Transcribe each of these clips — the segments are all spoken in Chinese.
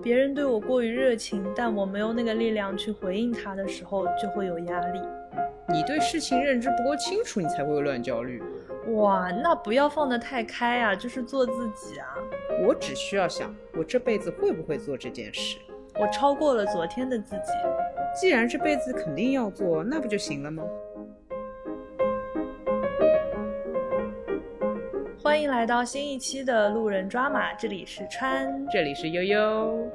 别人对我过于热情，但我没有那个力量去回应他的时候，就会有压力。你对事情认知不够清楚，你才会有乱焦虑。哇，那不要放得太开啊，就是做自己啊。我只需要想，我这辈子会不会做这件事。我超过了昨天的自己。既然这辈子肯定要做，那不就行了吗？欢迎来到新一期的路人抓马，这里是川，这里是悠悠。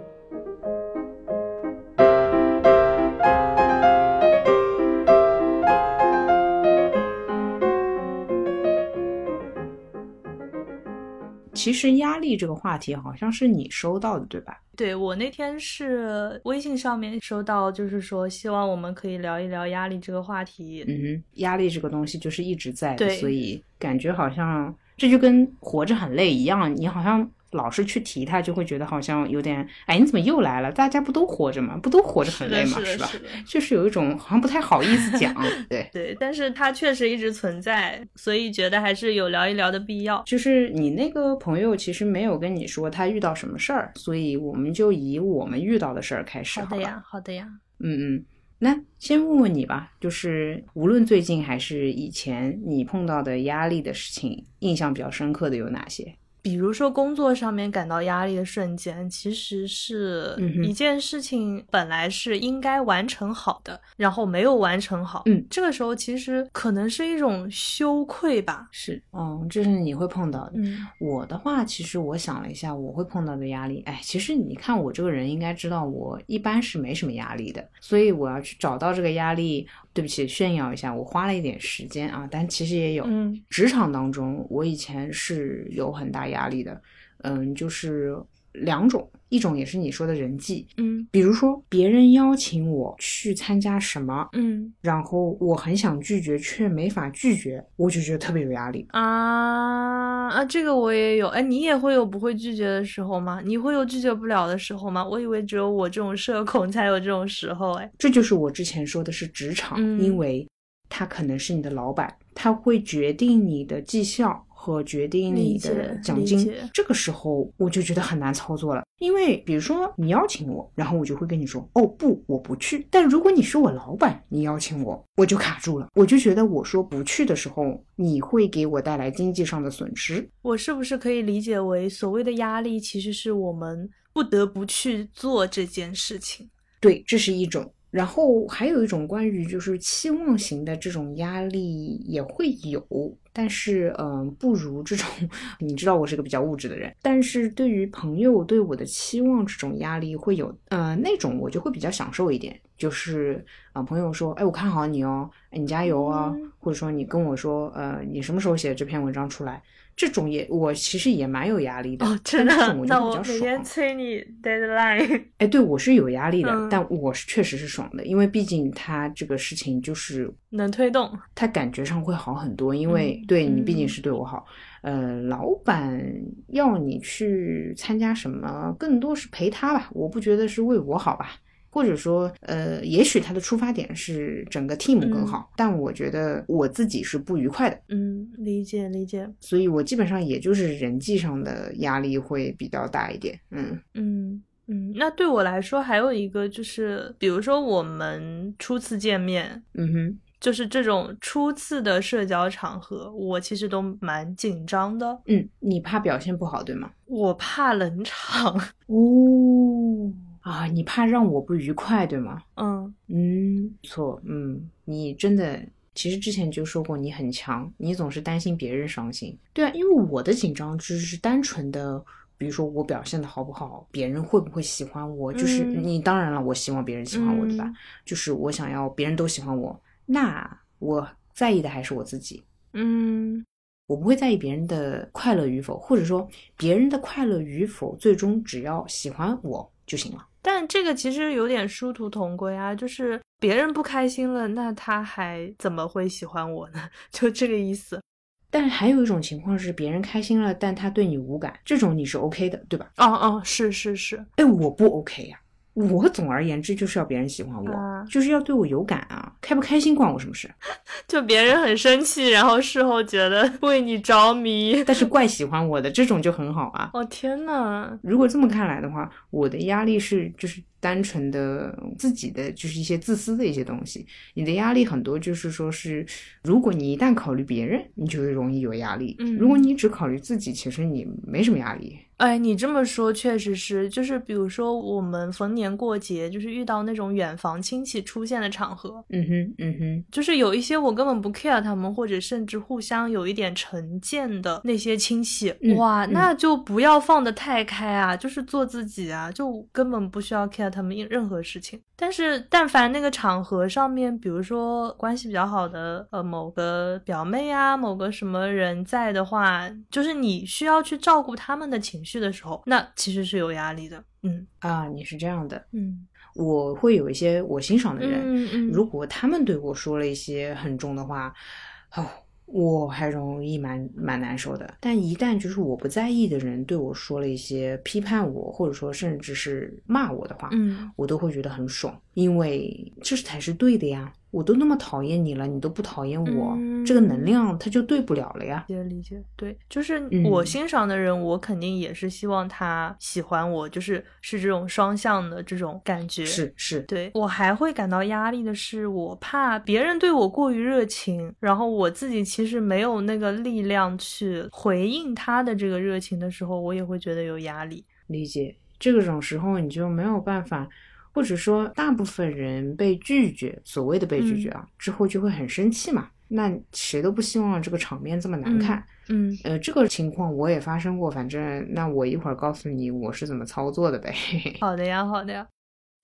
其实压力这个话题好像是你收到的，对吧？对我那天是微信上面收到，就是说希望我们可以聊一聊压力这个话题。嗯哼，压力这个东西就是一直在的，所以感觉好像这就跟活着很累一样，你好像。老是去提他，就会觉得好像有点，哎，你怎么又来了？大家不都活着吗？不都活着很累吗？是吧？就是 有一种好像不太好意思讲，对对。但是他确实一直存在，所以觉得还是有聊一聊的必要。就是你那个朋友其实没有跟你说他遇到什么事儿，所以我们就以我们遇到的事儿开始。好的呀，好的呀。嗯嗯，那先问问你吧，就是无论最近还是以前，你碰到的压力的事情，印象比较深刻的有哪些？比如说工作上面感到压力的瞬间，其实是一件事情本来是应该完成好的，然后没有完成好。嗯，这个时候其实可能是一种羞愧吧。是，嗯，这是你会碰到的。嗯，我的话，其实我想了一下，我会碰到的压力，哎，其实你看我这个人应该知道，我一般是没什么压力的，所以我要去找到这个压力。对不起，炫耀一下，我花了一点时间啊，但其实也有。嗯，职场当中，我以前是有很大压力的，嗯，就是两种。一种也是你说的人际，嗯，比如说别人邀请我去参加什么，嗯，然后我很想拒绝却没法拒绝，我就觉得特别有压力啊啊！这个我也有，哎，你也会有不会拒绝的时候吗？你会有拒绝不了的时候吗？我以为只有我这种社恐才有这种时候，哎，这就是我之前说的是职场，因为他可能是你的老板，他会决定你的绩效。和决定你的奖金，这个时候我就觉得很难操作了。因为比如说你邀请我，然后我就会跟你说，哦不，我不去。但如果你是我老板，你邀请我，我就卡住了。我就觉得我说不去的时候，你会给我带来经济上的损失。我是不是可以理解为所谓的压力，其实是我们不得不去做这件事情？对，这是一种。然后还有一种关于就是期望型的这种压力也会有，但是嗯，不如这种。你知道我是个比较物质的人，但是对于朋友对我的期望这种压力会有，呃，那种我就会比较享受一点。就是啊，朋友说，哎，我看好你哦，你加油啊，或者说你跟我说，呃，你什么时候写这篇文章出来？这种也我其实也蛮有压力的，真的。那我每天催你 deadline。哎，对我是有压力的，但我是确实是爽的，因为毕竟他这个事情就是能推动，他感觉上会好很多，因为对你毕竟是对我好。呃，老板要你去参加什么，更多是陪他吧，我不觉得是为我好吧。或者说，呃，也许他的出发点是整个 team 更好，但我觉得我自己是不愉快的。嗯，理解理解。所以我基本上也就是人际上的压力会比较大一点。嗯嗯嗯。那对我来说，还有一个就是，比如说我们初次见面，嗯哼，就是这种初次的社交场合，我其实都蛮紧张的。嗯，你怕表现不好，对吗？我怕冷场。哦。啊，你怕让我不愉快，对吗？嗯嗯，错，嗯，你真的，其实之前就说过你很强，你总是担心别人伤心。对啊，因为我的紧张就是单纯的，比如说我表现的好不好，别人会不会喜欢我，就是你当然了，我希望别人喜欢我，对吧？就是我想要别人都喜欢我，那我在意的还是我自己。嗯，我不会在意别人的快乐与否，或者说别人的快乐与否，最终只要喜欢我就行了。但这个其实有点殊途同归啊，就是别人不开心了，那他还怎么会喜欢我呢？就这个意思。但还有一种情况是，别人开心了，但他对你无感，这种你是 OK 的，对吧？哦哦，是是是。哎，我不 OK 呀，我总而言之就是要别人喜欢我，就是要对我有感啊，开不开心关我什么事？就别人很生气，然后事后觉得 为你着迷，但是怪喜欢我的这种就很好啊。哦天呐，如果这么看来的话，我的压力是就是单纯的自己的，就是一些自私的一些东西。你的压力很多就是说是，如果你一旦考虑别人，你就会容易有压力。嗯，如果你只考虑自己，其实你没什么压力。哎，你这么说确实是，就是比如说我们逢年过节，就是遇到那种远房亲戚出现的场合，嗯哼，嗯哼，就是有一些我根本不 care 他们，或者甚至互相有一点成见的那些亲戚，哇，那就不要放得太开啊，就是做自己啊，就根本不需要 care 他们任何事情。但是但凡那个场合上面，比如说关系比较好的呃某个表妹啊，某个什么人在的话，就是你需要去照顾他们的情绪。去的时候，那其实是有压力的。嗯啊，你是这样的。嗯，我会有一些我欣赏的人，嗯嗯，如果他们对我说了一些很重的话，哦，我还容易蛮蛮难受的。但一旦就是我不在意的人对我说了一些批判我，或者说甚至是骂我的话，嗯，我都会觉得很爽，因为这才是对的呀。我都那么讨厌你了，你都不讨厌我，这个能量它就对不了了呀。理解理解，对，就是我欣赏的人，我肯定也是希望他喜欢我，就是是这种双向的这种感觉。是是，对我还会感到压力的是，我怕别人对我过于热情，然后我自己其实没有那个力量去回应他的这个热情的时候，我也会觉得有压力。理解，这种时候你就没有办法。或者说，大部分人被拒绝，所谓的被拒绝啊，之后就会很生气嘛。那谁都不希望这个场面这么难看。嗯，呃，这个情况我也发生过。反正，那我一会儿告诉你我是怎么操作的呗。好的呀，好的呀。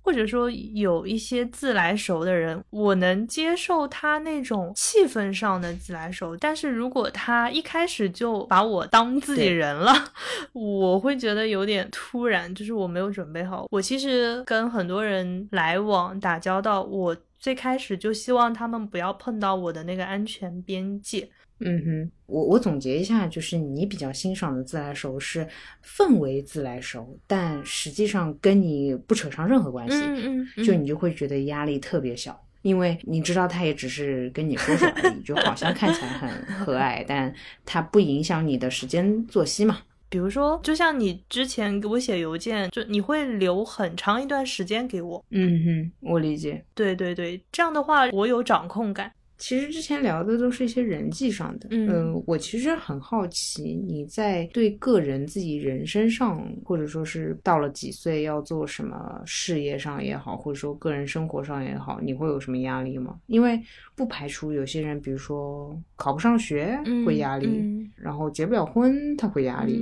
或者说有一些自来熟的人，我能接受他那种气氛上的自来熟，但是如果他一开始就把我当自己人了，我会觉得有点突然，就是我没有准备好。我其实跟很多人来往打交道，我最开始就希望他们不要碰到我的那个安全边界。嗯哼，我我总结一下，就是你比较欣赏的自来熟是氛围自来熟，但实际上跟你不扯上任何关系，嗯嗯，就你就会觉得压力特别小，因为你知道他也只是跟你说说而已，就好像看起来很和蔼，但他不影响你的时间作息嘛。比如说，就像你之前给我写邮件，就你会留很长一段时间给我，嗯哼，我理解，对对对，这样的话我有掌控感。其实之前聊的都是一些人际上的，嗯，我其实很好奇你在对个人自己人生上，或者说是到了几岁要做什么事业上也好，或者说个人生活上也好，你会有什么压力吗？因为不排除有些人，比如说考不上学会压力，然后结不了婚他会压力，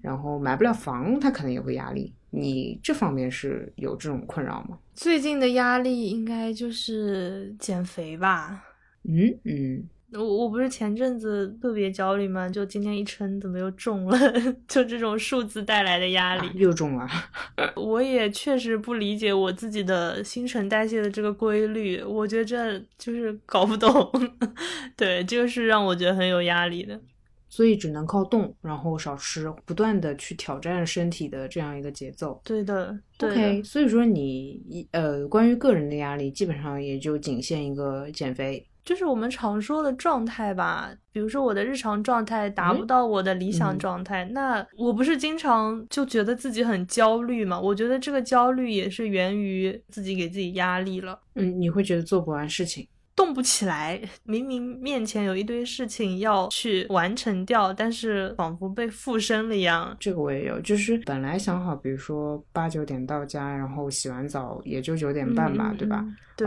然后买不了房他可能也会压力。你这方面是有这种困扰吗？最近的压力应该就是减肥吧。嗯嗯，我我不是前阵子特别焦虑吗？就今天一称怎么又重了？就这种数字带来的压力又重了。我也确实不理解我自己的新陈代谢的这个规律，我觉得这就是搞不懂。对，这个是让我觉得很有压力的。所以只能靠动，然后少吃，不断的去挑战身体的这样一个节奏。对的，OK。所以说你呃，关于个人的压力，基本上也就仅限一个减肥。就是我们常说的状态吧，比如说我的日常状态达不到我的理想状态，那我不是经常就觉得自己很焦虑嘛？我觉得这个焦虑也是源于自己给自己压力了。嗯，你会觉得做不完事情，动不起来，明明面前有一堆事情要去完成掉，但是仿佛被附身了一样。这个我也有，就是本来想好，比如说八九点到家，然后洗完澡也就九点半吧，对吧？对。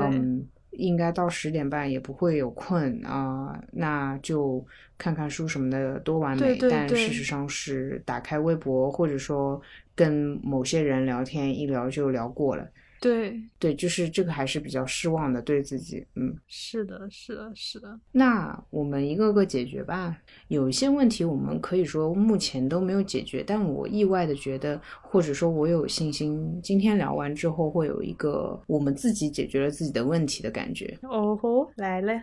应该到十点半也不会有困啊，那就看看书什么的多完美。但事实上是打开微博或者说跟某些人聊天，一聊就聊过了。对对，就是这个还是比较失望的，对自己，嗯，是的，是的，是的。那我们一个个解决吧。有一些问题我们可以说目前都没有解决，但我意外的觉得，或者说我有信心，今天聊完之后会有一个我们自己解决了自己的问题的感觉。哦吼，来了。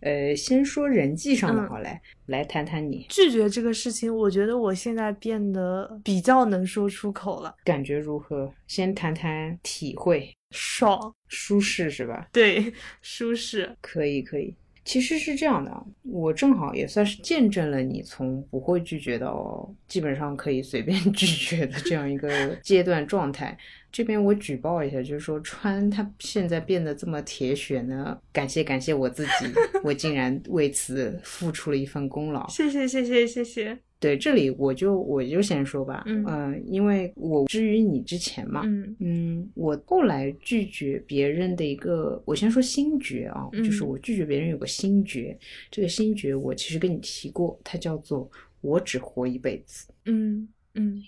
呃，先说人际上的好来，来谈谈你拒绝这个事情。我觉得我现在变得比较能说出口了，感觉如何？先谈谈体会，爽，舒适是吧？对，舒适，可以，可以。其实是这样的，我正好也算是见证了你从不会拒绝到基本上可以随便 拒绝的这样一个阶段状态。这边我举报一下，就是说川他现在变得这么铁血呢，感谢感谢我自己，我竟然为此付出了一份功劳。谢谢谢谢谢谢。对，这里我就我就先说吧，嗯，因为我之于你之前嘛，嗯嗯，我后来拒绝别人的一个，我先说心诀啊，就是我拒绝别人有个心诀，这个心诀我其实跟你提过，它叫做我只活一辈子，嗯嗯，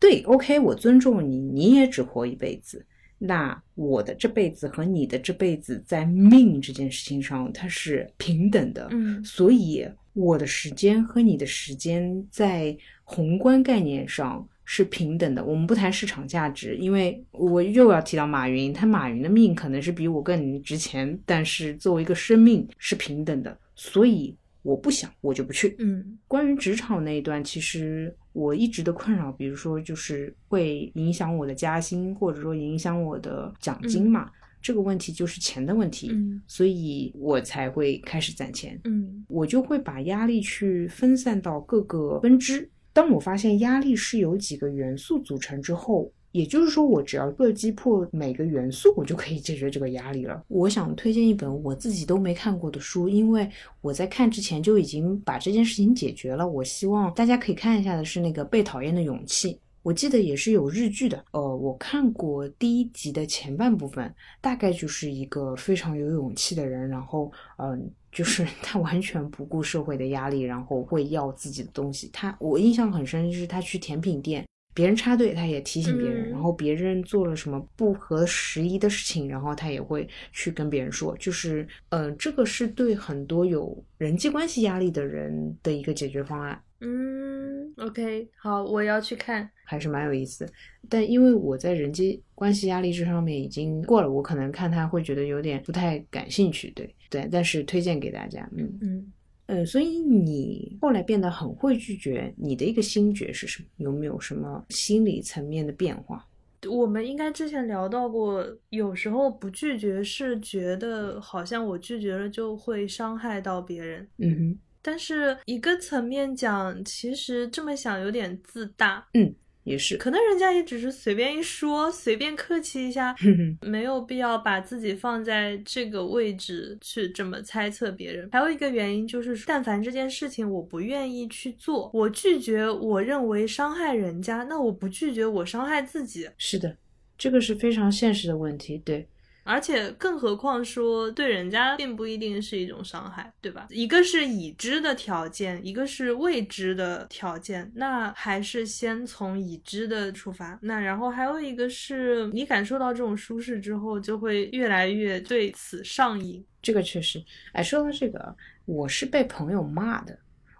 对，OK，我尊重你，你也只活一辈子，那我的这辈子和你的这辈子在命这件事情上它是平等的，嗯，所以。我的时间和你的时间在宏观概念上是平等的。我们不谈市场价值，因为我又要提到马云，他马云的命可能是比我更值钱，但是作为一个生命是平等的。所以我不想，我就不去。嗯，关于职场那一段，其实我一直的困扰，比如说就是会影响我的加薪，或者说影响我的奖金嘛。这个问题就是钱的问题，嗯，所以我才会开始攒钱，嗯，我就会把压力去分散到各个分支。当我发现压力是由几个元素组成之后，也就是说，我只要各击破每个元素，我就可以解决这个压力了。我想推荐一本我自己都没看过的书，因为我在看之前就已经把这件事情解决了。我希望大家可以看一下的是那个《被讨厌的勇气》。我记得也是有日剧的，呃，我看过第一集的前半部分，大概就是一个非常有勇气的人，然后，嗯，就是 他完全不顾社会的压力，然后会要自己的东西。他我印象很深，就是他去甜品店，别人插队，他也提醒别人，然后别人做了什么不合时宜的事情，然后他也会去跟别人说，就是，嗯，这个是对很多有人际关系压力的人的一个解决方案。嗯，OK，好，我要去看，还是蛮有意思的。但因为我在人际关系压力这上面已经过了，我可能看他会觉得有点不太感兴趣。对对，但是推荐给大家。嗯嗯呃，所以你后来变得很会拒绝，你的一个心觉是什么？有没有什么心理层面的变化？我们应该之前聊到过，有时候不拒绝是觉得好像我拒绝了就会伤害到别人。嗯哼。但是一个层面讲，其实这么想有点自大。嗯，也是，可能人家也只是随便一说，随便客气一下，没有必要把自己放在这个位置去这么猜测别人。还有一个原因就是，但凡这件事情我不愿意去做，我拒绝，我认为伤害人家，那我不拒绝，我伤害自己。是的，这个是非常现实的问题。对。而且，更何况说对人家并不一定是一种伤害，对吧？一个是已知的条件，一个是未知的条件，那还是先从已知的出发。那然后还有一个是你感受到这种舒适之后，就会越来越对此上瘾。这个确实，哎，说到这个，我是被朋友骂的。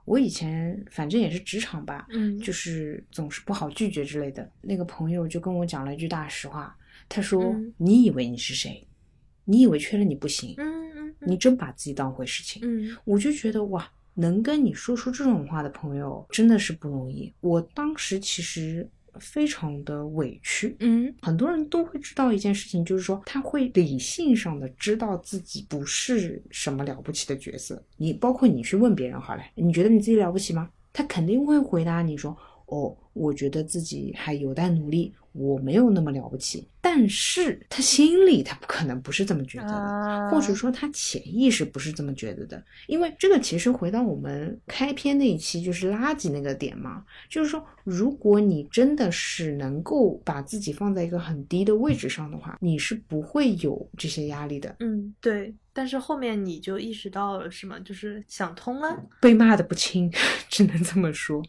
我以前反正也是职场吧，嗯，就是总是不好拒绝之类的。那个朋友就跟我讲了一句大实话。他说：“你以为你是谁？你以为缺了你不行？嗯嗯，你真把自己当回事情？嗯，我就觉得哇，能跟你说出这种话的朋友真的是不容易。我当时其实非常的委屈。嗯，很多人都会知道一件事情，就是说他会理性上的知道自己不是什么了不起的角色。你包括你去问别人好了，你觉得你自己了不起吗？他肯定会回答你说：哦，我觉得自己还有待努力。”我没有那么了不起，但是他心里他不可能不是这么觉得的，或者说他潜意识不是这么觉得的，因为这个其实回到我们开篇那一期就是垃圾那个点嘛，就是说如果你真的是能够把自己放在一个很低的位置上的话，你是不会有这些压力的。嗯，对。但是后面你就意识到了是吗？就是想通了，被骂的不轻，只能这么说。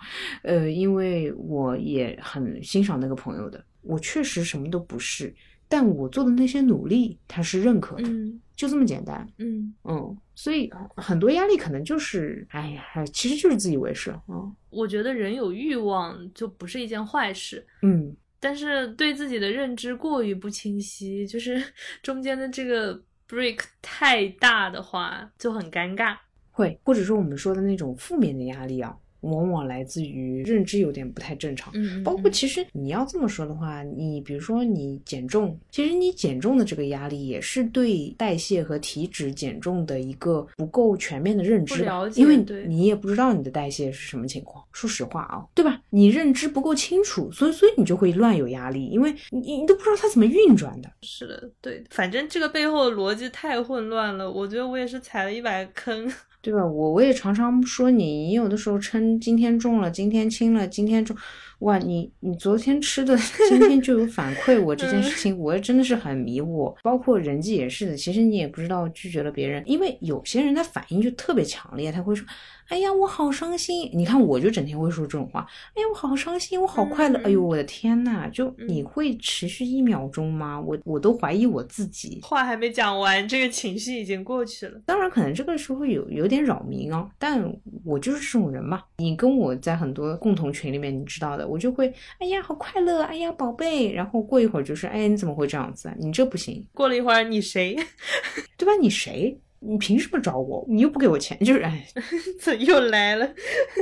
呃，因为我也很欣赏那个朋友的。我确实什么都不是，但我做的那些努力，他是认可的，就这么简单。嗯嗯，所以很多压力可能就是，哎呀，其实就是自以为是。嗯，我觉得人有欲望就不是一件坏事。嗯，但是对自己的认知过于不清晰，就是 中间的这个。break 太大的话就很尴尬。会，或者说我们说的那种负面的压力啊。往往来自于认知有点不太正常，嗯，包括其实你要这么说的话，你比如说你减重，其实你减重的这个压力也是对代谢和体脂减重的一个不够全面的认知吧，因为你也不知道你的代谢是什么情况。说实话啊，对吧？你认知不够清楚，所以所以你就会乱有压力，因为你你都不知道它怎么运转的。是的，对，反正这个背后的逻辑太混乱了，我觉得我也是踩了一百坑。对吧？我我也常常说你，你有的时候称今天重了，今天轻了，今天重，哇，你你昨天吃的，今天就有反馈，我这件事情我真的是很迷惑。包括人际也是的，其实你也不知道拒绝了别人，因为有些人他反应就特别强烈，他会说。哎呀，我好伤心！你看，我就整天会说这种话。哎呀，我好伤心，我好快乐。哎呦，我的天呐，就你会持续一秒钟吗？我我都怀疑我自己。话还没讲完，这个情绪已经过去了。当然，可能这个时候有有点扰民哦，但我就是这种人嘛。你跟我在很多共同群里面，你知道的，我就会哎呀，好快乐，哎呀，宝贝。然后过一会儿就是，哎，你怎么会这样子啊？你这不行。过了一会儿，你谁？对吧？你谁？你凭什么找我？你又不给我钱，就是哎，这又来了。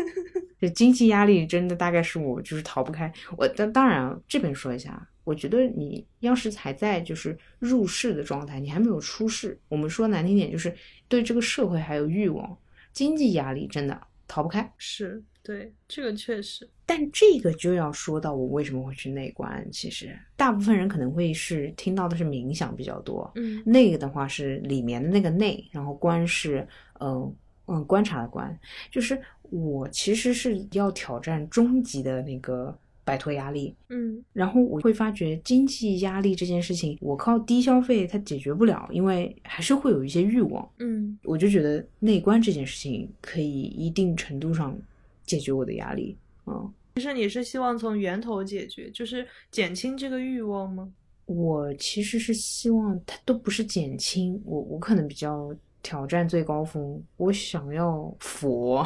这经济压力真的大概是我就是逃不开。我当当然这边说一下，我觉得你要是还在就是入世的状态，你还没有出世。我们说难听点，就是对这个社会还有欲望，经济压力真的逃不开。是。对，这个确实，但这个就要说到我为什么会去内观。其实大部分人可能会是听到的是冥想比较多，嗯，那个的话是里面的那个内，然后观是嗯嗯观察的观，就是我其实是要挑战终极的那个摆脱压力，嗯，然后我会发觉经济压力这件事情，我靠低消费它解决不了，因为还是会有一些欲望，嗯，我就觉得内观这件事情可以一定程度上。解决我的压力，嗯，其实你是希望从源头解决，就是减轻这个欲望吗？我其实是希望它都不是减轻，我我可能比较挑战最高峰，我想要佛。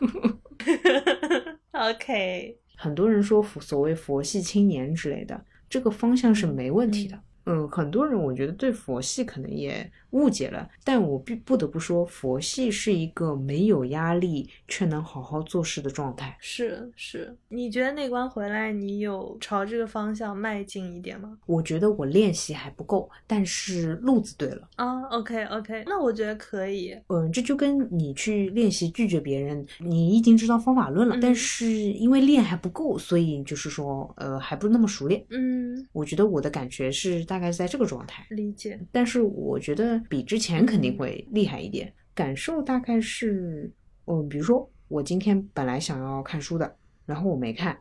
OK，很多人说佛所谓佛系青年之类的，这个方向是没问题的。很多人我觉得对佛系可能也。误解了，但我必不得不说，佛系是一个没有压力却能好好做事的状态。是是，你觉得内观回来，你有朝这个方向迈进一点吗？我觉得我练习还不够，但是路子对了啊。OK OK，那我觉得可以。嗯，这就跟你去练习拒绝别人，你已经知道方法论了，但是因为练还不够，所以就是说，呃，还不那么熟练。嗯，我觉得我的感觉是大概是在这个状态。理解。但是我觉得。比之前肯定会厉害一点，感受大概是，嗯，比如说我今天本来想要看书的，然后我没看，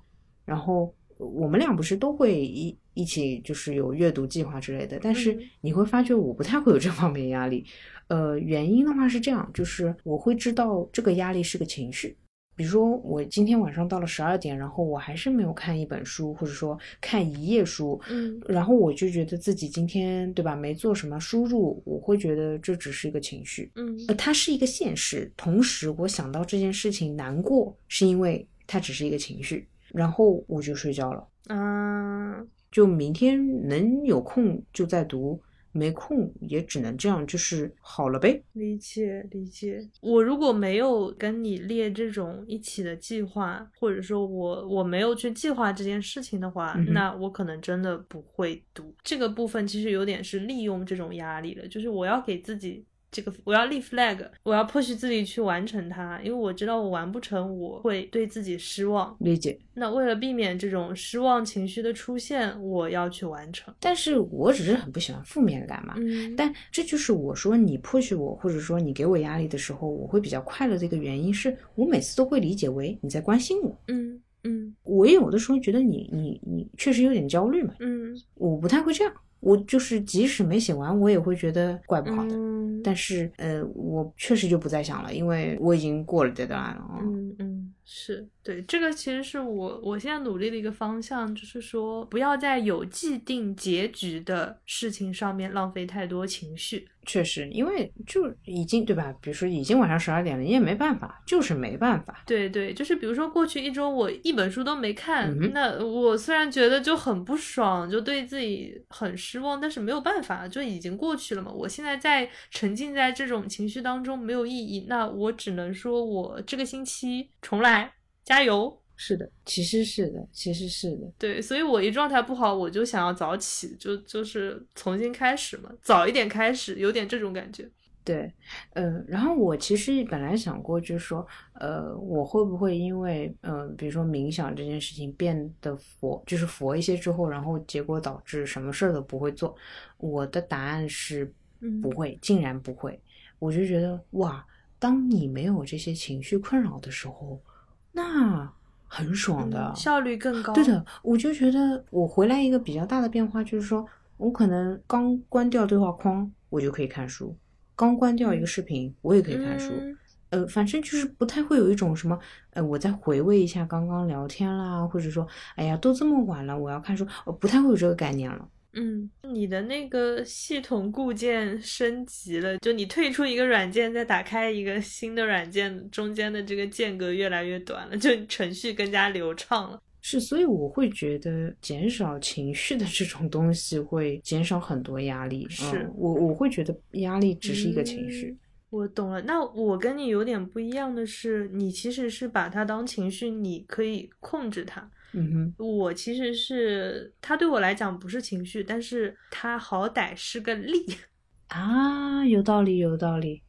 然后我们俩不是都会一一起就是有阅读计划之类的，但是你会发觉我不太会有这方面压力，呃，原因的话是这样，就是我会知道这个压力是个情绪。比如说，我今天晚上到了十二点，然后我还是没有看一本书，或者说看一页书，嗯，然后我就觉得自己今天对吧，没做什么输入，我会觉得这只是一个情绪，嗯，呃，它是一个现实。同时，我想到这件事情难过，是因为它只是一个情绪，然后我就睡觉了，啊，就明天能有空就再读。没空也只能这样，就是好了呗。理解理解。我如果没有跟你列这种一起的计划，或者说我我没有去计划这件事情的话，那我可能真的不会读这个部分。其实有点是利用这种压力了，就是我要给自己。这个我要立 flag，我要 push 自己去完成它，因为我知道我完不成，我会对自己失望。理解。那为了避免这种失望情绪的出现，我要去完成。但是我只是很不喜欢负面感嘛。嗯。但这就是我说你 push 我，或者说你给我压力的时候，我会比较快乐的一个原因，是我每次都会理解为你在关心我。嗯嗯。我有的时候觉得你你你确实有点焦虑嘛。嗯。我不太会这样。我就是即使没写完，我也会觉得怪不好的。但是，呃，我确实就不再想了，因为我已经过了这段了。嗯嗯。是对，这个其实是我我现在努力的一个方向，就是说不要在有既定结局的事情上面浪费太多情绪。确实，因为就已经对吧？比如说已经晚上十二点了，你也没办法，就是没办法。对对，就是比如说过去一周我一本书都没看，那我虽然觉得就很不爽，就对自己很失望，但是没有办法，就已经过去了嘛。我现在在沉浸在这种情绪当中没有意义，那我只能说我这个星期重来，加油。是的，其实是的，其实是的，对，所以我一状态不好，我就想要早起，就就是重新开始嘛，早一点开始，有点这种感觉。对，嗯，然后我其实本来想过，就是说，呃，我会不会因为，嗯，比如说冥想这件事情变得佛，就是佛一些之后，然后结果导致什么事儿都不会做？我的答案是不会，竟然不会。我就觉得，哇，当你没有这些情绪困扰的时候，那。很爽的，效率更高。对的，我就觉得我回来一个比较大的变化，就是说我可能刚关掉对话框，我就可以看书；刚关掉一个视频，我也可以看书。呃，反正就是不太会有一种什么，呃，我再回味一下刚刚聊天啦，或者说，哎呀，都这么晚了，我要看书，我不太会有这个概念了。嗯，你的那个系统固件升级了，就你退出一个软件，再打开一个新的软件，中间的这个间隔越来越短了，就程序更加流畅了。是，所以我会觉得减少情绪的这种东西会减少很多压力。是我我会觉得压力只是一个情绪。我懂了，那我跟你有点不一样的是，你其实是把它当情绪，你可以控制它。嗯哼，我其实是他对我来讲不是情绪，但是他好歹是个力 啊，有道理，有道理，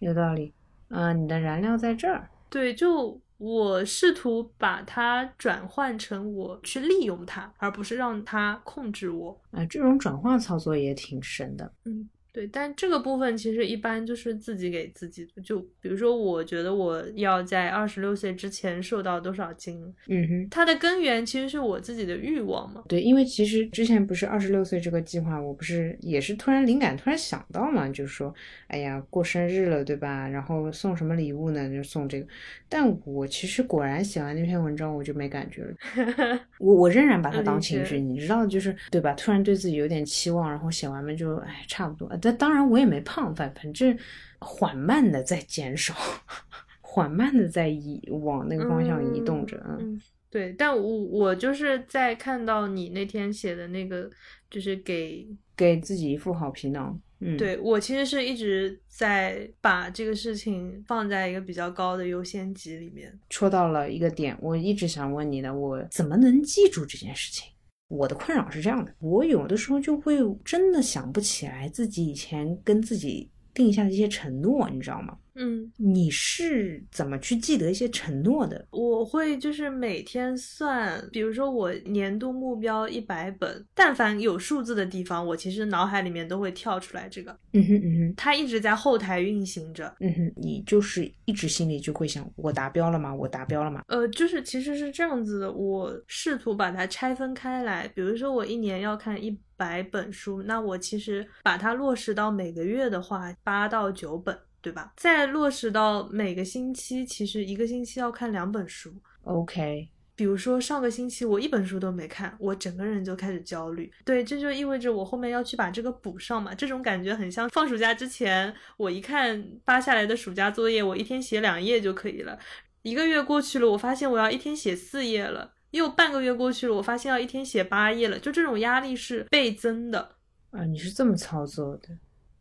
有道理。啊，你的燃料在这儿。对，就我试图把它转换成我去利用它，而不是让它控制我。啊，这种转化操作也挺深的。嗯。对，但这个部分其实一般就是自己给自己的。就比如说，我觉得我要在二十六岁之前瘦到多少斤，嗯哼，它的根源其实是我自己的欲望嘛。对，因为其实之前不是二十六岁这个计划，我不是也是突然灵感突然想到嘛，就是说，哎呀，过生日了，对吧？然后送什么礼物呢？就送这个。但我其实果然写完那篇文章，我就没感觉了。我我仍然把它当情绪，你知道，就是对吧？突然对自己有点期望，然后写完嘛就哎，差不多。但当然我也没胖，反反正缓慢的在减少，缓慢的在移往那个方向移动着。嗯，对。但我我就是在看到你那天写的那个，就是给给自己一副好皮囊。嗯，对我其实是一直在把这个事情放在一个比较高的优先级里面。戳到了一个点，我一直想问你的，我怎么能记住这件事情？我的困扰是这样的，我有的时候就会真的想不起来自己以前跟自己定下的一些承诺，你知道吗？嗯，你是怎么去记得一些承诺的？我会就是每天算，比如说我年度目标一百本，但凡有数字的地方，我其实脑海里面都会跳出来这个。嗯哼嗯哼，它一直在后台运行着。嗯哼，你就是一直心里就会想，我达标了吗？我达标了吗？呃，就是其实是这样子的，我试图把它拆分开来，比如说我一年要看一百本书，那我其实把它落实到每个月的话，八到九本。对吧？再落实到每个星期，其实一个星期要看两本书。OK，比如说上个星期我一本书都没看，我整个人就开始焦虑。对，这就意味着我后面要去把这个补上嘛。这种感觉很像放暑假之前，我一看发下来的暑假作业，我一天写两页就可以了。一个月过去了，我发现我要一天写四页了。又半个月过去了，我发现要一天写八页了。就这种压力是倍增的啊！你是这么操作的？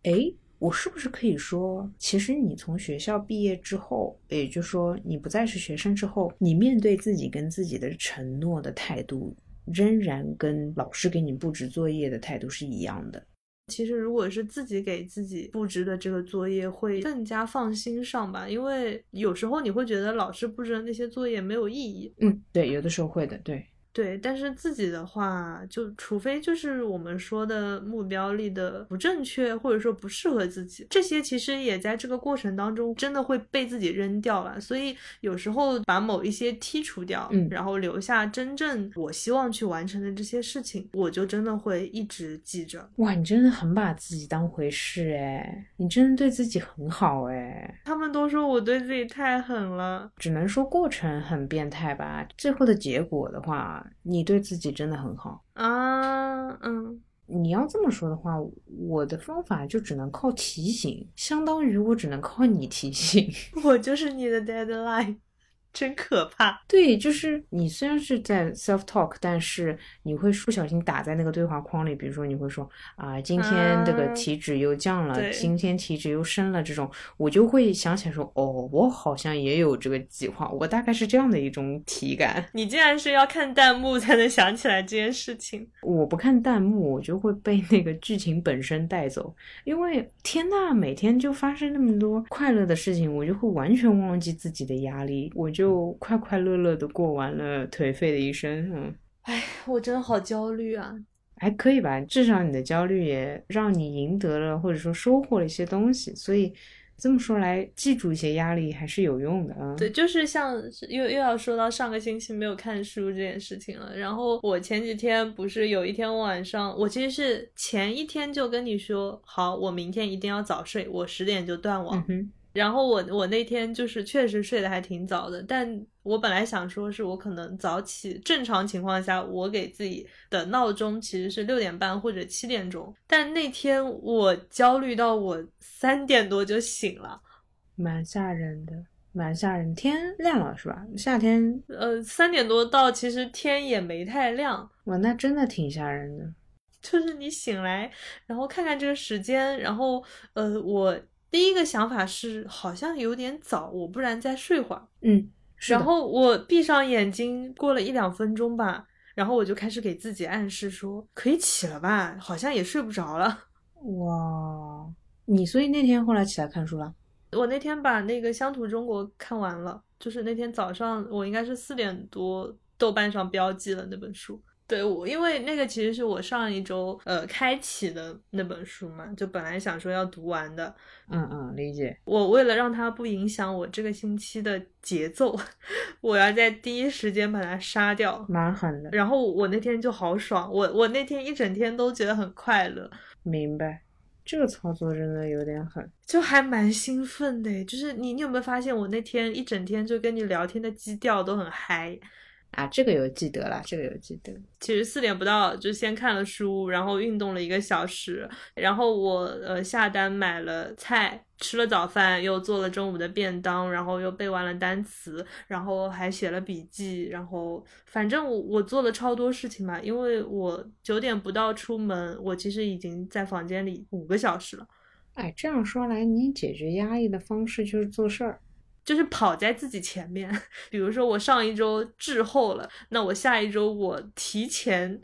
诶。我是不是可以说，其实你从学校毕业之后，也就是说你不再是学生之后，你面对自己跟自己的承诺的态度，仍然跟老师给你布置作业的态度是一样的。其实如果是自己给自己布置的这个作业，会更加放心上吧，因为有时候你会觉得老师布置的那些作业没有意义。嗯，对，有的时候会的，对。对，但是自己的话，就除非就是我们说的目标立的不正确，或者说不适合自己，这些其实也在这个过程当中真的会被自己扔掉了。所以有时候把某一些剔除掉，嗯然后留下真正我希望去完成的这些事情，我就真的会一直记着。哇，你真的很把自己当回事哎，你真的对自己很好哎，他们都说我对自己太狠了，只能说过程很变态吧。最后的结果的话，你对自己真的很好。啊，嗯。你要这么说的话，我的方法就只能靠提醒，相当于我只能靠你提醒。我就是你的 deadline，真可怕。对，就是你虽然是在 self talk，但是你会不小心打在那个对话框里，比如说你会说啊，今天这个啊体脂又降了，对今天体脂又升了，这种我就会想起来说，哦，我好像也有这个计划，我大概是这样的一种体感。你竟然是要看弹幕才能想起来这件事情？我不看弹幕，我就会被那个剧情本身带走，因为天呐，每天就发生那么多快乐的事情，我就会完全忘记自己的压力，我就快快乐乐的过完了颓废的一生。嗯，哎，我真的好焦虑啊！还可以吧，至少你的焦虑也让你赢得了或者说收获了一些东西，所以这么说来，记住一些压力还是有用的啊。对，就是像又又要说到上个星期没有看书这件事情了。然后我前几天不是有一天晚上，我其实是前一天就跟你说，好，我明天一定要早睡，我十点就断网。嗯哼，然后我我那天就是确实睡得还挺早的，但我本来想说是我可能早起，正常情况下我给自己的闹钟其实是六点半或者七点钟，但那天我焦虑到我三点多就醒了，蛮吓人的，蛮吓人。天亮了是吧？夏天，呃，三点多到其实天也没太亮，哇，那真的挺吓人的。就是你醒来，然后看看这个时间，然后呃，我第一个想法是好像有点早，我不然再睡会儿。嗯，然后我闭上眼睛，过了一两分钟吧，然后我就开始给自己暗示说可以起了吧，好像也睡不着了。哇，你所以那天后来起来看书了？我那天把那个《乡土中国》看完了，就是那天早上我应该是四点多，豆瓣上标记了那本书。对我，因为那个其实是我上一周呃开启的那本书嘛，就本来想说要读完的。嗯嗯，理解。我为了让它不影响我这个星期的节奏，我要在第一时间把它杀掉。蛮狠的，然后我那天就好爽，我我那天一整天都觉得很快乐，明白。这个操作真的有点狠。就还蛮兴奋的。就是你你有没有发现，我那天一整天就跟你聊天的基调都很嗨。啊，这个有记得啦，这个有记得。其实四点不到就先看了书，然后运动了一个小时，然后我呃下单买了菜，吃了早饭，又做了中午的便当，然后又背完了单词，然后还写了笔记，然后反正我我做了超多事情嘛，因为我九点不到出门，我其实已经在房间里五个小时了。哎，这样说来，你解决压力的方式就是做事儿。就是跑在自己前面，比如说我上一周滞后了，那我下一周我提前，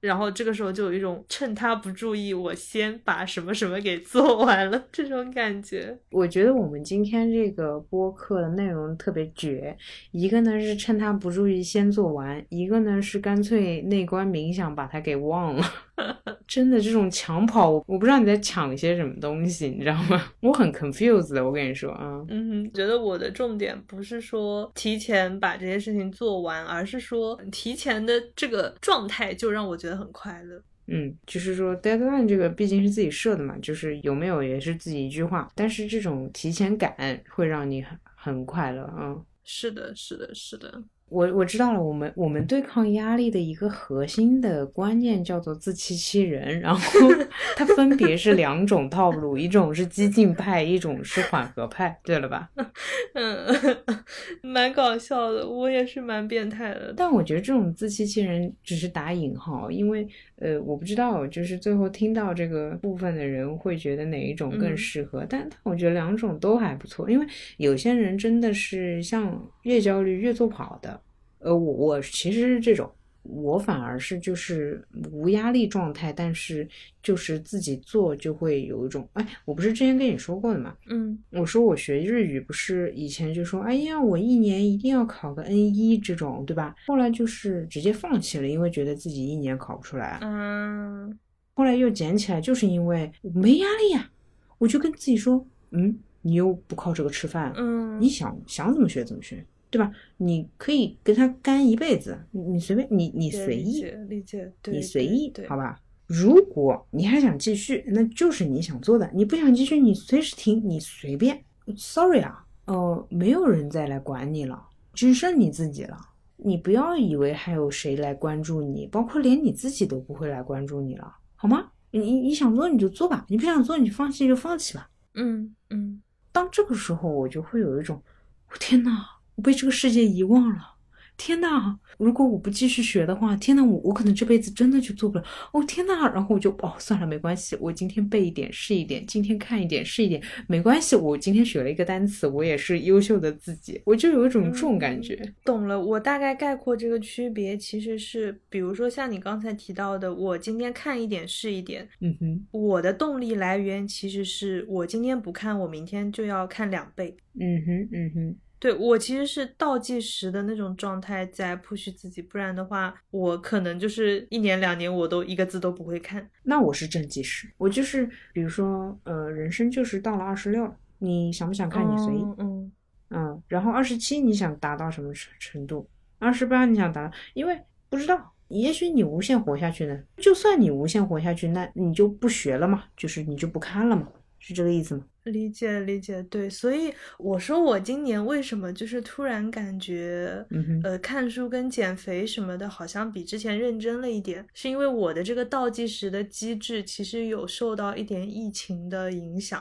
然后这个时候就有一种趁他不注意，我先把什么什么给做完了这种感觉。我觉得我们今天这个播客的内容特别绝，一个呢是趁他不注意先做完，一个呢是干脆内观冥想把他给忘了。真的这种抢跑，我不知道你在抢一些什么东西，你知道吗？我很 confused 的，我跟你说啊。嗯哼，觉得我的重点不是说提前把这些事情做完，而是说提前的这个状态就让我觉得很快乐。嗯，就是说 deadline 这个毕竟是自己设的嘛，就是有没有也是自己一句话，但是这种提前感会让你很很快乐啊。嗯是的，是的，是的。我我知道了，我们我们对抗压力的一个核心的观念叫做自欺欺人，然后 它分别是两种套路，一种是激进派，一种是缓和派，对了吧？嗯，蛮搞笑的，我也是蛮变态的。但我觉得这种自欺欺人只是打引号，因为呃，我不知道，就是最后听到这个部分的人会觉得哪一种更嗯适合，但但我觉得两种都还不错，因为有些人真的是像越焦虑越做不好的，呃，我我其实是这种。我反而是就是无压力状态，但是就是自己做就会有一种，哎，我不是之前跟你说过的嘛，嗯，我说我学日语不是以前就说，哎呀，我一年一定要考个 N 一这种，对吧？后来就是直接放弃了，因为觉得自己一年考不出来，嗯，后来又捡起来，就是因为没压力呀，我就跟自己说，嗯，你又不靠这个吃饭，嗯，你想想怎么学怎么学。对吧？你可以跟他干一辈子，你你随便，你你随意，理解，你随意，好吧？如果你还想继续，那就是你想做的；你不想继续，你随时停，你随便。Sorry 啊，呃，没有人再来管你了，只剩你自己了。你不要以为还有谁来关注你，包括连你自己都不会来关注你了，好吗？你你想做你就做吧，你不想做你放弃就放弃吧。嗯嗯。当这个时候，我就会有一种，我天呐！我被这个世界遗忘了，天呐！如果我不继续学的话，天呐，我我可能这辈子真的就做不了。哦天呐！然后我就哦算了，没关系，我今天背一点是一点，今天看一点是一点，没关系。我今天学了一个单词，我也是优秀的自己，我就有一种这种感觉。懂了，我大概概括这个区别，其实是比如说像你刚才提到的，我今天看一点是一点。嗯哼，我的动力来源其实是我今天不看，我明天就要看两倍。嗯哼，嗯哼。对我其实是倒计时的那种状态在 push 自己，不然的话，我可能就是一年两年我都一个字都不会看。那我是正计时，我就是比如说，呃，人生就是到了二十六，你想不想看？你随意。嗯嗯。然后二十七你想达到什么程程度？二十八你想达到？因为不知道，也许你无限活下去呢。就算你无限活下去，那你就不学了嘛，就是你就不看了嘛，是这个意思吗？理解理解，对，所以我说我今年为什么就是突然感觉，呃，看书跟减肥什么的，好像比之前认真了一点，是因为我的这个倒计时的机制其实有受到一点疫情的影响。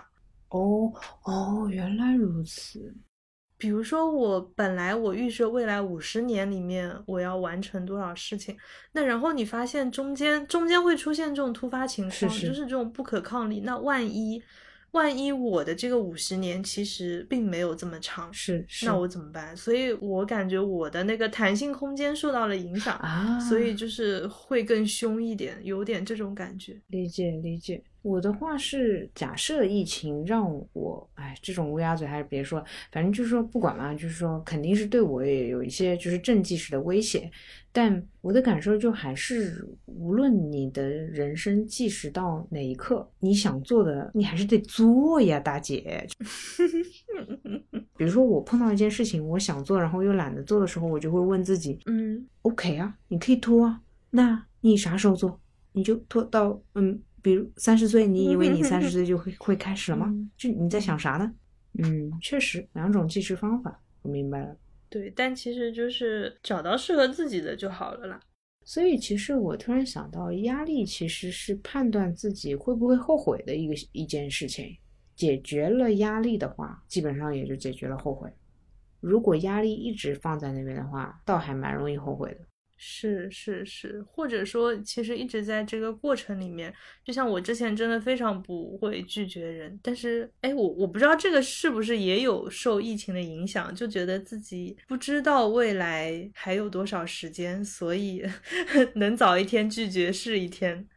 哦哦，原来如此。比如说我本来我预设未来五十年里面我要完成多少事情，那然后你发现中间中间会出现这种突发情况，就是这种不可抗力，那万一。万一我的这个五十年其实并没有这么长，是，那我怎么办？所以我感觉我的那个弹性空间受到了影响啊，所以就是会更凶一点，有点这种感觉。理解理解。我的话是，假设疫情让我，哎，这种乌鸦嘴还是别说，反正就是说不管嘛，就是说肯定是对我也有一些就是正计时的威胁。但我的感受就还是，无论你的人生计时到哪一刻，你想做的，你还是得做呀，大姐。比如说我碰到一件事情，我想做，然后又懒得做的时候，我就会问自己，嗯，OK 啊，你可以拖啊，那你啥时候做？你就拖到，嗯，比如三十岁，你以为你三十岁就会会开始了吗？就你在想啥呢？嗯，确实，两种计时方法，我明白了。对，但其实就是找到适合自己的就好了啦。所以，其实我突然想到，压力其实是判断自己会不会后悔的一个一件事情。解决了压力的话，基本上也就解决了后悔。如果压力一直放在那边的话，倒还蛮容易后悔的。是是是，或者说，其实一直在这个过程里面，就像我之前真的非常不会拒绝人，但是，哎，我我不知道这个是不是也有受疫情的影响，就觉得自己不知道未来还有多少时间，所以 能早一天拒绝是一天。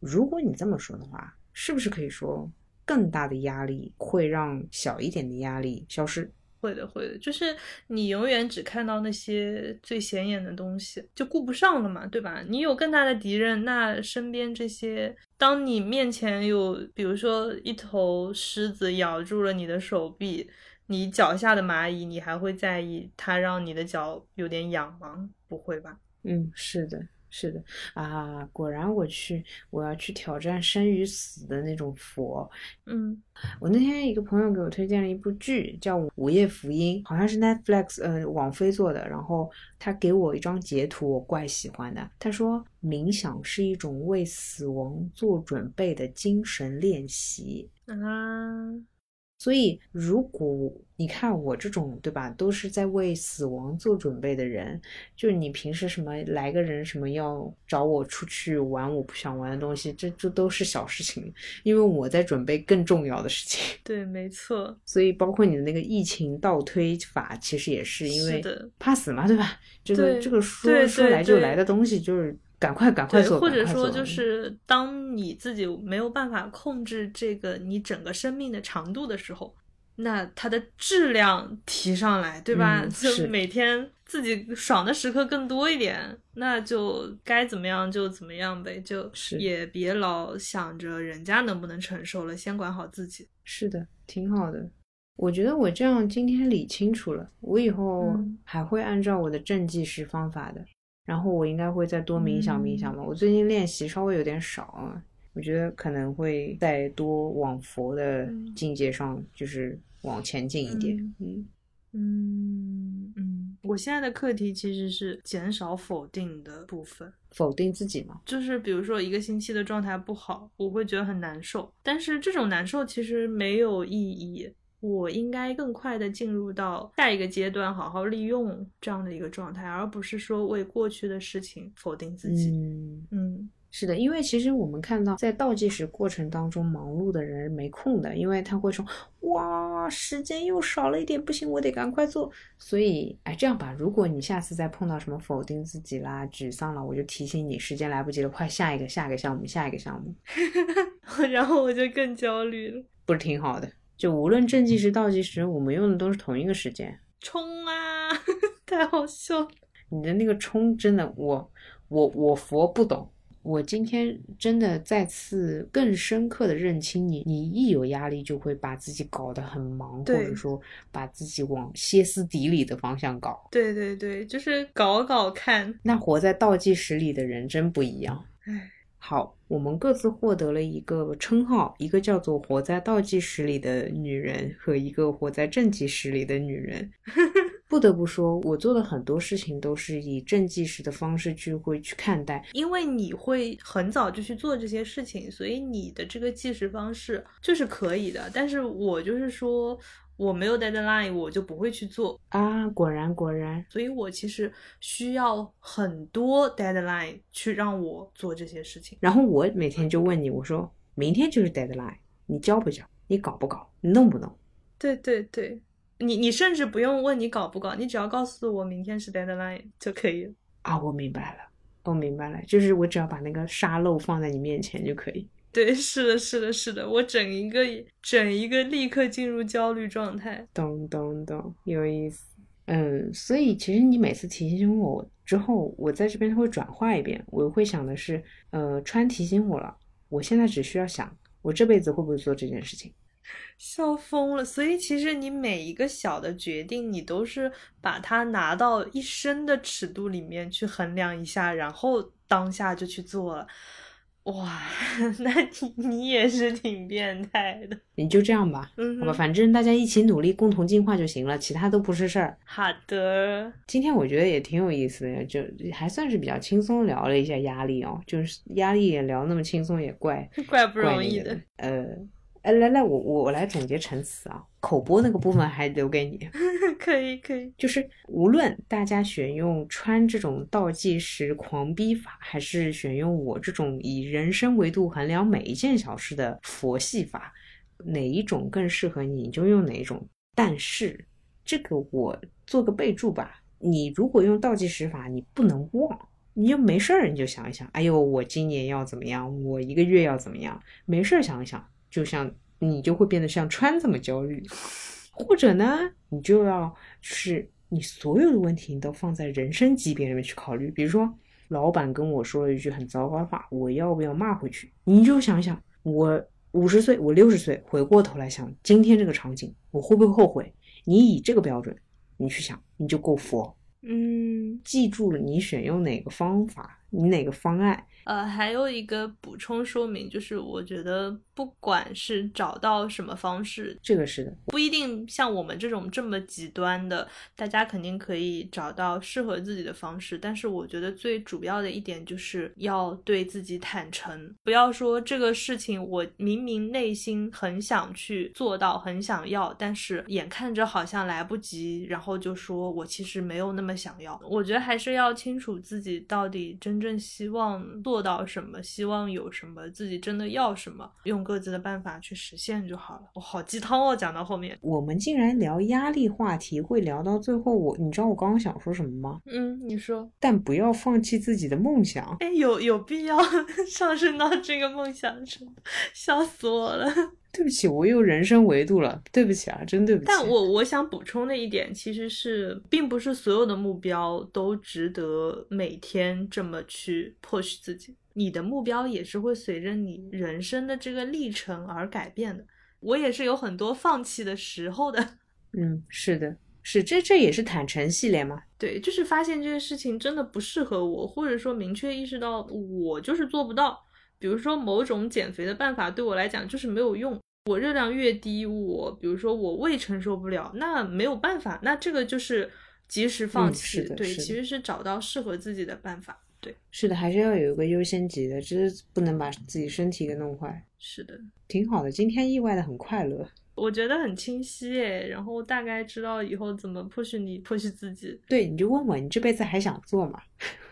如果你这么说的话，是不是可以说更大的压力会让小一点的压力消失？会的，会的，就是你永远只看到那些最显眼的东西，就顾不上了嘛，对吧？你有更大的敌人，那身边这些，当你面前有，比如说一头狮子咬住了你的手臂，你脚下的蚂蚁，你还会在意它让你的脚有点痒吗？不会吧？嗯，是的。是的啊，果然我去，我要去挑战生与死的那种佛。嗯，我那天一个朋友给我推荐了一部剧，叫《午夜福音》，好像是 Netflix 呃网飞做的。然后他给我一张截图，我怪喜欢的。他说冥想是一种为死亡做准备的精神练习。啊。所以，如果你看我这种，对吧，都是在为死亡做准备的人，就是你平时什么来个人什么要找我出去玩我不想玩的东西，这这都是小事情，因为我在准备更重要的事情。对，没错。所以，包括你的那个疫情倒推法，其实也是因为怕死嘛，对吧？这个这个说说来就来的东西，就是赶快赶快，做，或者说就是当你自己没有办法控制这个你整个生命的长度的时候，那它的质量提上来，对吧？嗯就是每天自己爽的时刻更多一点，那就该怎么样就怎么样呗，就是也别老想着人家能不能承受了，先管好自己。是的，挺好的。我觉得我这样今天理清楚了，我以后嗯还会按照我的正计时方法的，然后我应该会再多冥想冥想嗯吧。我最近练习稍微有点少啊，我觉得可能会再多往佛的嗯境界上，就是往前进一点。嗯嗯嗯，我现在的课题其实是减少否定的部分。否定自己嘛，就是比如说一个星期的状态不好，我会觉得很难受，但是这种难受其实没有意义。我应该更快的进入到下一个阶段，好好利用这样的一个状态，而不是说为过去的事情否定自己。嗯。嗯是的，因为其实我们看到在倒计时过程当中忙碌的人没空的，因为他会说哇，时间又少了一点，不行，我得赶快做。所以，哎，这样吧，如果你下次再碰到什么否定自己啦、沮丧了，我就提醒你，时间来不及了，快下一个、下一个项目、下一个项目，然后我就更焦虑了，不是挺好的？就无论正计时、倒计时，我们用的都是同一个时间。冲啊！太好笑了。你的那个冲，真的，我我我佛不懂。我今天真的再次更深刻的认清你，你一有压力就会把自己搞得很忙，或者说把自己往歇斯底里的方向搞。对对对，就是搞搞看。那活在倒计时里的人真不一样。唉，好，我们各自获得了一个称号，一个叫做活在倒计时里的女人，和一个活在正计时里的女人。不得不说，我做的很多事情都是以正计时的方式去会去看待，因为你会很早就去做这些事情，所以你的这个计时方式就是可以的。但是我就是说，我没有 deadline，我就不会去做。啊，果然果然，所以我其实需要很多 deadline 去让我做这些事情。然后我每天就问你，我说明天就是 deadline，你交不交？你搞不搞？你弄不弄？对对对，你你甚至不用问你搞不搞，你只要告诉我明天是 deadline 就可以了。啊，我明白了，我明白了，就是我只要把那个沙漏放在你面前就可以。对，是的，是的，是的，我整一个整一个立刻进入焦虑状态。懂懂懂，有意思。嗯，所以其实你每次提醒我之后，我在这边会转化一遍，我会想的是，呃，川提醒我了，我现在只需要想，我这辈子会不会做这件事情。笑疯了，所以其实你每一个小的决定，你都是把它拿到一生的尺度里面去衡量一下，然后当下就去做了。哇，那你你也是挺变态的。你就这样吧，嗯好吧，反正大家一起努力，共同进化就行了，其他都不是事儿。好的，今天我觉得也挺有意思的，就还算是比较轻松聊了一下压力哦，就是压力也聊那么轻松也怪 怪不容易的。呃，哎，来来，我我我来总结陈词啊，口播那个部分还留给你。可以可以，就是无论大家选用川这种倒计时狂逼法，还是选用我这种以人生维度衡量每一件小事的佛系法，哪一种更适合你，你就用哪一种。但是这个我做个备注吧，你如果用倒计时法，你不能忘。你就没事儿，你就想一想，哎呦，我今年要怎么样？我一个月要怎么样？没事儿想一想，就像你就会变得像川这么焦虑。或者呢，你就要就是你所有的问题你都放在人生级别里面去考虑。比如说，老板跟我说了一句很糟糕的话，我要不要骂回去？你就想想，我五十岁，我六十岁，回过头来想今天这个场景，我会不会后悔？你以这个标准，你去想，你就够佛。嗯，记住了，你选用哪个方法，你哪个方案，呃，还有一个补充说明，就是我觉得不管是找到什么方式，这个是的，不一定像我们这种这么极端的，大家肯定可以找到适合自己的方式。但是我觉得最主要的一点就是要对自己坦诚，不要说这个事情我明明内心很想去做到，很想要，但是眼看着好像来不及，然后就说我其实没有那么想要。我觉得还是要清楚自己到底真正希望做到什么，希望有什么，自己真的要什么，用。各自的办法去实现就好了。我好鸡汤哦，讲到后面，我们竟然聊压力话题，会聊到最后。我，你知道我刚刚想说什么吗？嗯，你说。但不要放弃自己的梦想。哎，有有必要 上升到这个梦想程度？笑死我了。对不起，我又人生维度了。对不起啊，真对不起。但我我想补充的一点，其实是，并不是所有的目标都值得每天这么去 push 自己。你的目标也是会随着你人生的这个历程而改变的。我也是有很多放弃的时候的。嗯，是的，是这这也是坦诚系列嘛？对，就是发现这件事情真的不适合我，或者说明确意识到我就是做不到。比如说某种减肥的办法对我来讲就是没有用。我热量越低，我比如说我胃承受不了，那没有办法，那这个就是及时放弃。对，其实是找到适合自己的办法。对，是的，还是要有一个优先级的，就是不能把自己身体给弄坏。是的，挺好的，今天意外的很快乐，我觉得很清晰诶，然后大概知道以后怎么 push 你 push 自己。对，你就问我，你这辈子还想做吗？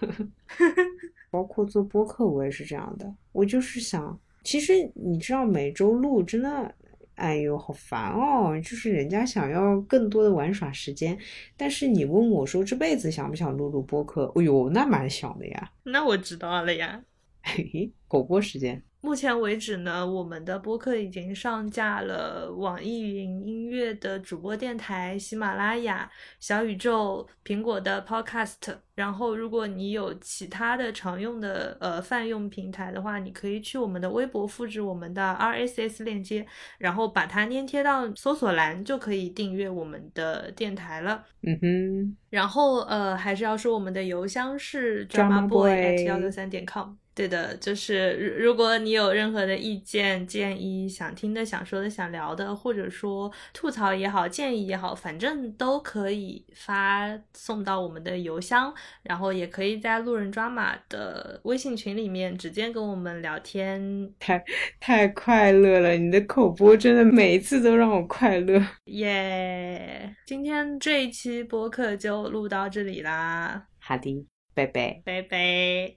包括做播客，我也是这样的，我就是想，其实你知道，每周录真的。哎呦，好烦哦！就是人家想要更多的玩耍时间，但是你问我说这辈子想不想录录播客？哎呦，那蛮想的呀。那我知道了呀。嘿嘿，狗播时间。目前为止呢，我们的播客已经上架了网易云音乐的主播电台、喜马拉雅、小宇宙、苹果的 Podcast。然后，如果你有其他的常用的呃泛用平台的话，你可以去我们的微博复制我们的 RSS 链接，然后把它粘贴到搜索栏，就可以订阅我们的电台了。嗯哼。然后呃，还是要说我们的邮箱是 dramaboy@ at 幺六三点 com。对的，就是如如果你有任何的意见、建议、想听的、想说的、想聊的，或者说吐槽也好、建议也好，反正都可以发送到我们的邮箱，然后也可以在路人抓马的微信群里面直接跟我们聊天。太太快乐了，你的口播真的每一次都让我快乐。耶，今天这一期播客就录到这里啦。好的，拜拜，拜拜。